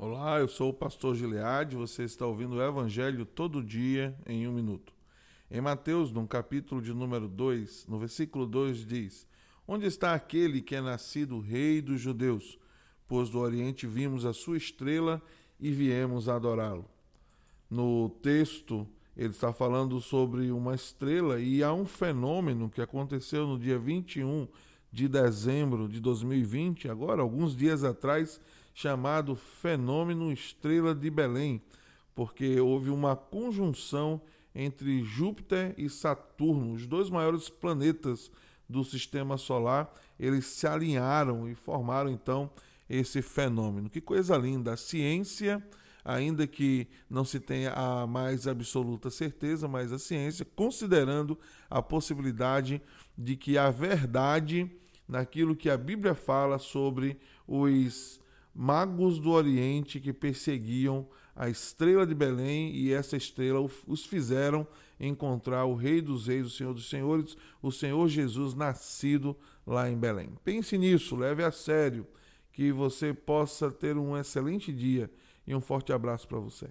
Olá, eu sou o pastor Gileade, você está ouvindo o Evangelho todo dia em um minuto. Em Mateus, no capítulo de número 2, no versículo 2 diz: Onde está aquele que é nascido rei dos judeus? Pois do Oriente vimos a sua estrela e viemos adorá-lo. No texto, ele está falando sobre uma estrela e há um fenômeno que aconteceu no dia 21 de dezembro de 2020, agora, alguns dias atrás, chamado Fenômeno Estrela de Belém, porque houve uma conjunção entre Júpiter e Saturno, os dois maiores planetas do sistema solar, eles se alinharam e formaram então esse fenômeno. Que coisa linda! A ciência, ainda que não se tenha a mais absoluta certeza, mas a ciência, considerando a possibilidade de que a verdade naquilo que a Bíblia fala sobre os magos do Oriente que perseguiam a estrela de Belém e essa estrela os fizeram encontrar o Rei dos Reis, o Senhor dos Senhores, o Senhor Jesus nascido lá em Belém. Pense nisso, leve a sério, que você possa ter um excelente dia e um forte abraço para você.